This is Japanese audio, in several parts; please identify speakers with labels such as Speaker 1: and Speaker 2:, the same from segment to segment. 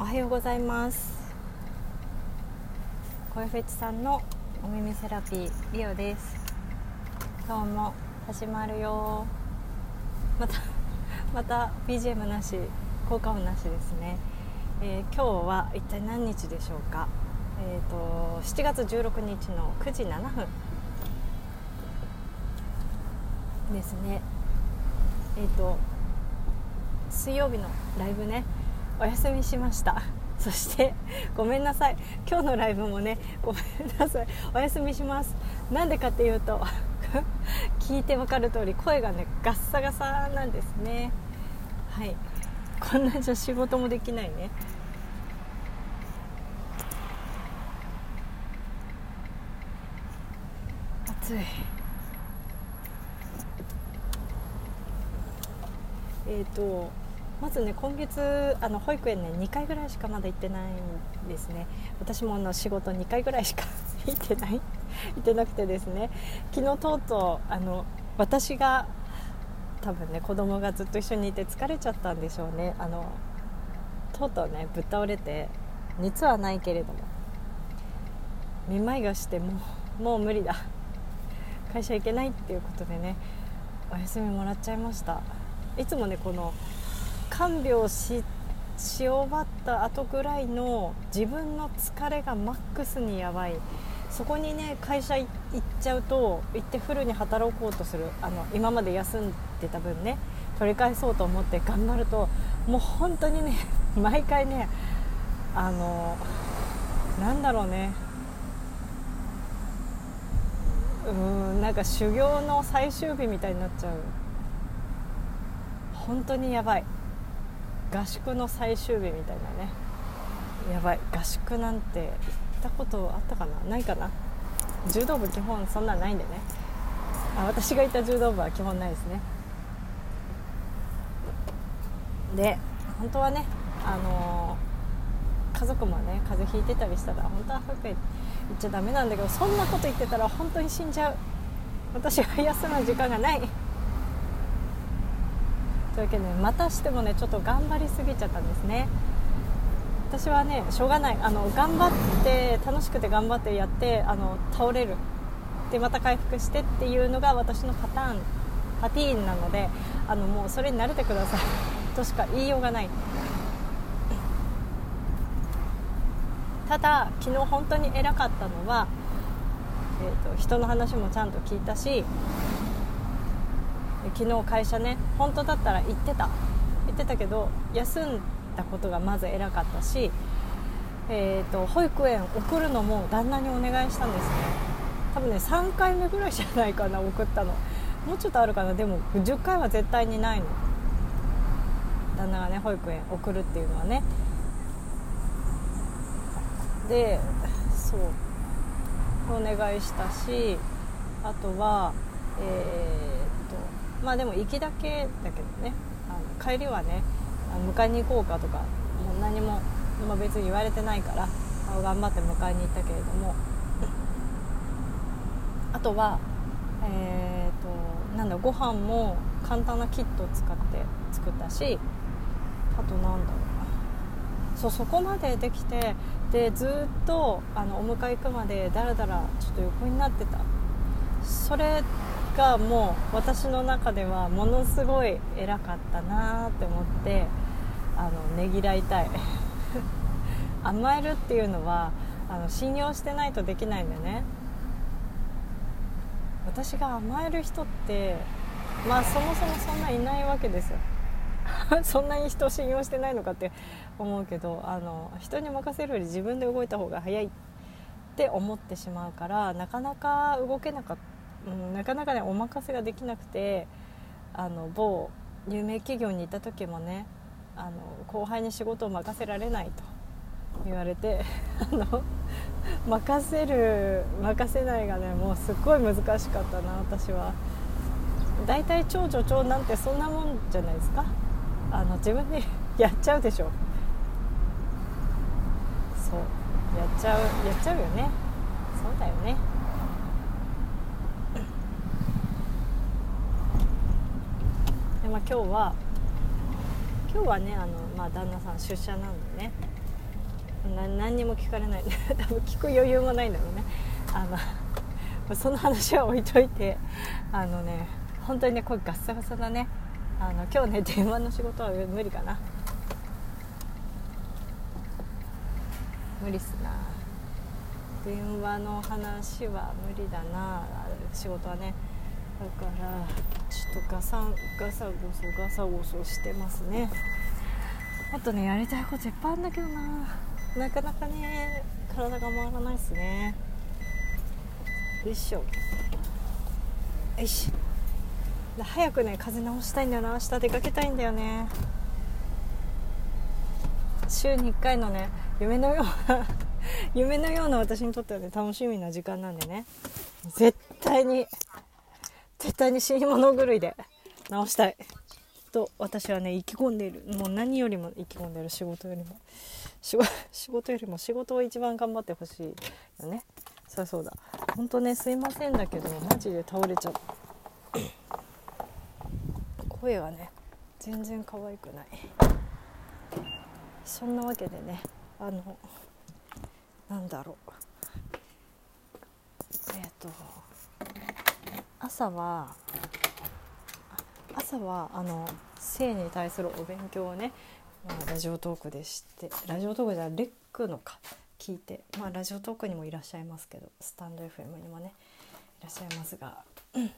Speaker 1: おはようございます。声フェチさんのお耳セラピーリオです。今日も始まるよ。また また BGM なし効果音なしですね、えー、今日は一体何日でしょうか？えーと、7月16日の9時7分ですね。えっ、ー、と水曜日のライブね。お休みしました。そしてごめんなさい。今日のライブもねごめんなさい。お休みします。なんでかっていうと 聞いてわかる通り声がねガッサガサなんですね。はい。こんなじゃ仕事もできないね。暑い。えっ、ー、とまずね今月あの保育園ね2回ぐらいしかまだ行ってないんですね。私もあの仕事2回ぐらいしか 行ってない行ってなくてですね。昨日とうとうあの私が多分ね子供がずっと一緒にいて疲れちゃったんでしょうね。あのとうとうねぶっ倒れて熱はないけれどもめまいがしてもうもう無理だ。会社行けないっていうことでねお休みもらっちゃいました。いつもねこの看病しし終わった後ぐらいの自分の疲れがマックスにやばい。そこにね会社行っちゃうと行ってフルに働こうとする。あの今まで休んでた分ね。取り返そうと思って頑張るともう本当にね 毎回ねあのなんだろうね。うんなんか修行の最終日みたいになっちゃう。本当にやばい。合宿の最終日みたいなね。やばい。合宿なんて行ったことあったかな？ないかな？柔道部基本そんなないんでね。あ私がいた柔道部は基本ないですね。で本当はねあのー、家族もね風邪ひいてたりしたら本当は保育園行っちゃダメなんだけどそんなこと言ってたら本当に死んじゃう。私は休む時間がない。というわけでまたしてもねちょっと頑張りすぎちゃったんですね。私はねしょうがない。あの頑張って楽しくて頑張ってやってあの倒れる。でまた回復してっていうのが私のパターンパティーンなのであのもうそれに慣れてください。としか言いようがない。ただ昨日本当に偉かったのは、えーと人の話もちゃんと聞いたし昨日会社ね本当だったら行ってた。行ってたけど休んだことがまず偉かったし、えーと、保育園送るのも旦那にお願いしたんですね。多分ね3回目ぐらいじゃないかな送ったの。もうちょっとあるかな。でも10回は絶対にないの。旦那がね保育園送るっていうのはね。でそう。お願いしたしあとはえーまあでも行きだけだけどね。あの帰りはね迎えに行こうかとかもう何も、まあ、別に言われてないから頑張って迎えに行ったけれども。あとはえーと、なんだご飯も簡単なキットを使って作ったしあとなんだろうな。そうそこまでできてでずっとあのお迎え行くまでだらだらちょっと横になってた。それがもう私の中ではものすごい偉かったなって思ってあのねぎらいたい。甘えるっていうのはあの信用してないとできないんだよね。私が甘える人ってまあそもそもそんないないわけですよ。そんなに人を信用してないのかって思うけどあの人に任せるより自分で動いた方が早いって思ってしまうからなかなか動けなかった。うん、なかなかねお任せができなくてあの某有名企業にいた時もねあの後輩に仕事を任せられないと言われて あの任せる任せないがねもうすっごい難しかったな私は。大体長女長男ってそんなもんじゃないですか。あの自分でやっちゃうでしょ。そう。やっちゃうやっちゃうよね。そうだよね。まあ、今日は今日はねあの、まあ、旦那さん出社なんでね。な何にも聞かれない。多分聞く余裕もないんだろうね。あのその話は置いといてあのね本当にね声ガッサガサだね。あの今日ね電話の仕事は無理かな。無理っすな。電話の話は無理だな。仕事はね。だからちょっとガサガサゴソガサゴソしてますね。もっとねやりたいこといっぱいあるんだけどな。なかなかね体が回らないっすね。よいしょ。よいしょ。早くね風邪治したいんだよな。明日出かけたいんだよね。週に1回のね夢のような 夢のような私にとってはね楽しみな時間なんでね。絶対に絶対に死に物狂いで直したい。と私はね意気込んでいる。もう何よりも意気込んでいる仕事よりも。仕事 よりも仕事を一番頑張ってほしいよね。そうそうだ。本当ねすいませんだけどマジで倒れちゃった 声がね全然可愛くない。そんなわけでねあのなんだろう。えっ、と朝は朝はあの性に対するお勉強をね、まあ、ラジオトークでしてラジオトークじゃレックのか聞いて、まあ、ラジオトークにもいらっしゃいますけどスタンド FM にもねいらっしゃいますが聞い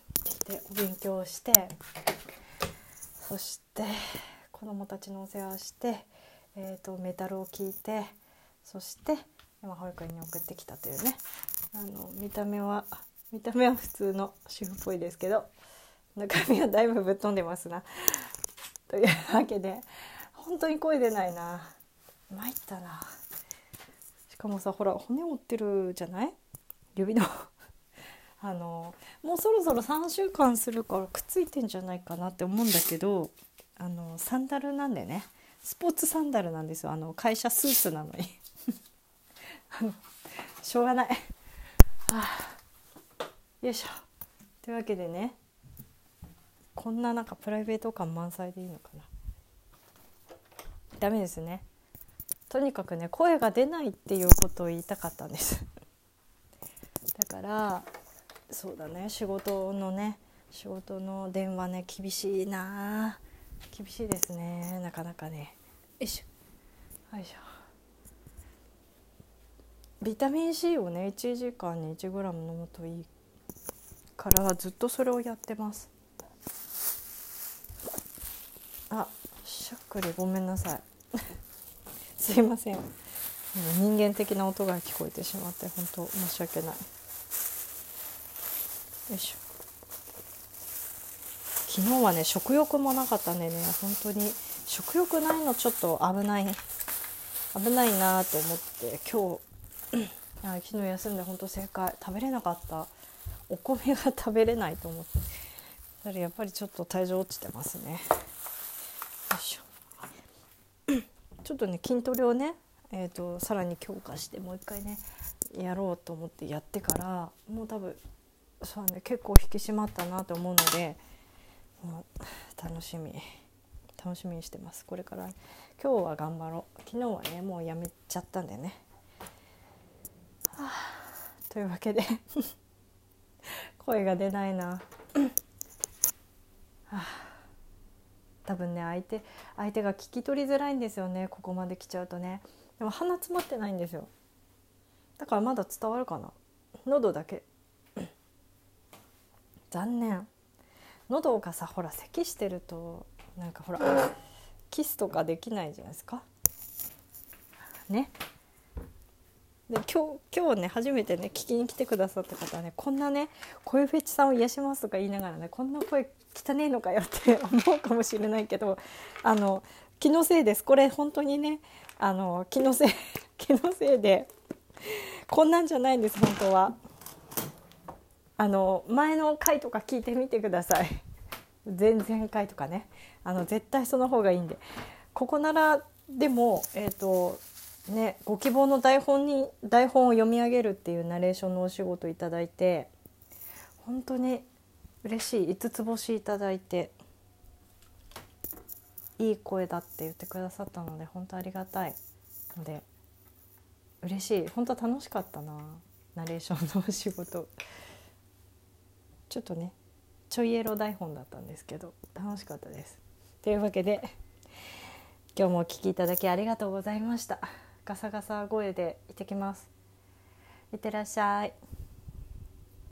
Speaker 1: てお勉強してそして子どもたちのお世話をして、えーと、メタルを聞いてそして今保育園に送ってきたというねあの見た目は見た目は普通の主婦っぽいですけど中身はだいぶぶっ飛んでますな。というわけで本当に声出ないな。参ったな。しかもさほら骨折ってるじゃない？指の。あのもうそろそろ3週間するからくっついてんじゃないかなって思うんだけどあのサンダルなんでね。スポーツサンダルなんですよ。あの会社スーツなのに。あのしょうがない。あ。よいしょ。というわけでねこんななんかプライベート感満載でいいのかな。ダメですね。とにかくね声が出ないっていうことを言いたかったんです。だからそうだね。仕事のね仕事の電話ね厳しいな。厳しいですね。なかなかね。よいしょ。よいしょ。ビタミン C をね1時間に 1g 飲むといいからずっとそれをやってます。あしゃっくりごめんなさい。すいません。人間的な音が聞こえてしまって本当申し訳ない。よいしょ。昨日はね食欲もなかったんでね。本当に食欲ないのちょっと危ない。危ないなと思って。今日あ昨日休んで本当正解。食べれなかった。お米が食べれないと思って。だやっぱりちょっと体重落ちてますね。よいしょ。ちょっとね筋トレをねえーと、さらに強化してもう一回ねやろうと思ってやってからもう多分そうね結構引き締まったなと思うのでもう楽しみ楽しみにしてます。これから今日は頑張ろう。昨日はねもうやめちゃったんでね、はあ、というわけで。声が出ないな、多分ね相手相手が聞き取りづらいんですよね。ここまで来ちゃうとね。でも鼻詰まってないんですよ。だからまだ伝わるかな。喉だけ。残念。喉がさほら咳してるとなんかほらキスとかできないじゃないですか。ね。で今日今日ね初めてね聞きに来てくださった方はねこんなね声フェチさんを癒しますとか言いながらねこんな声汚ねえのかよって思うかもしれないけどあの気のせいです。これ本当にねあの気のせい 気のせいでこんなんじゃないんです本当は。あの前の回とか聞いてみてください。前々回とかね。あの絶対その方がいいんで。ここならでもえっ、ー、とね、ご希望の台本に台本を読み上げるっていうナレーションのお仕事いただいて本当に嬉しい5つ星いただいていい声だって言ってくださったので本当ありがたいので嬉しい本当楽しかったなナレーションのお仕事ちょっとねちょいエロ台本だったんですけど楽しかったです。というわけで今日もお聴きいただきありがとうございました。ガサガサ声で行ってきます。いってらっしゃい。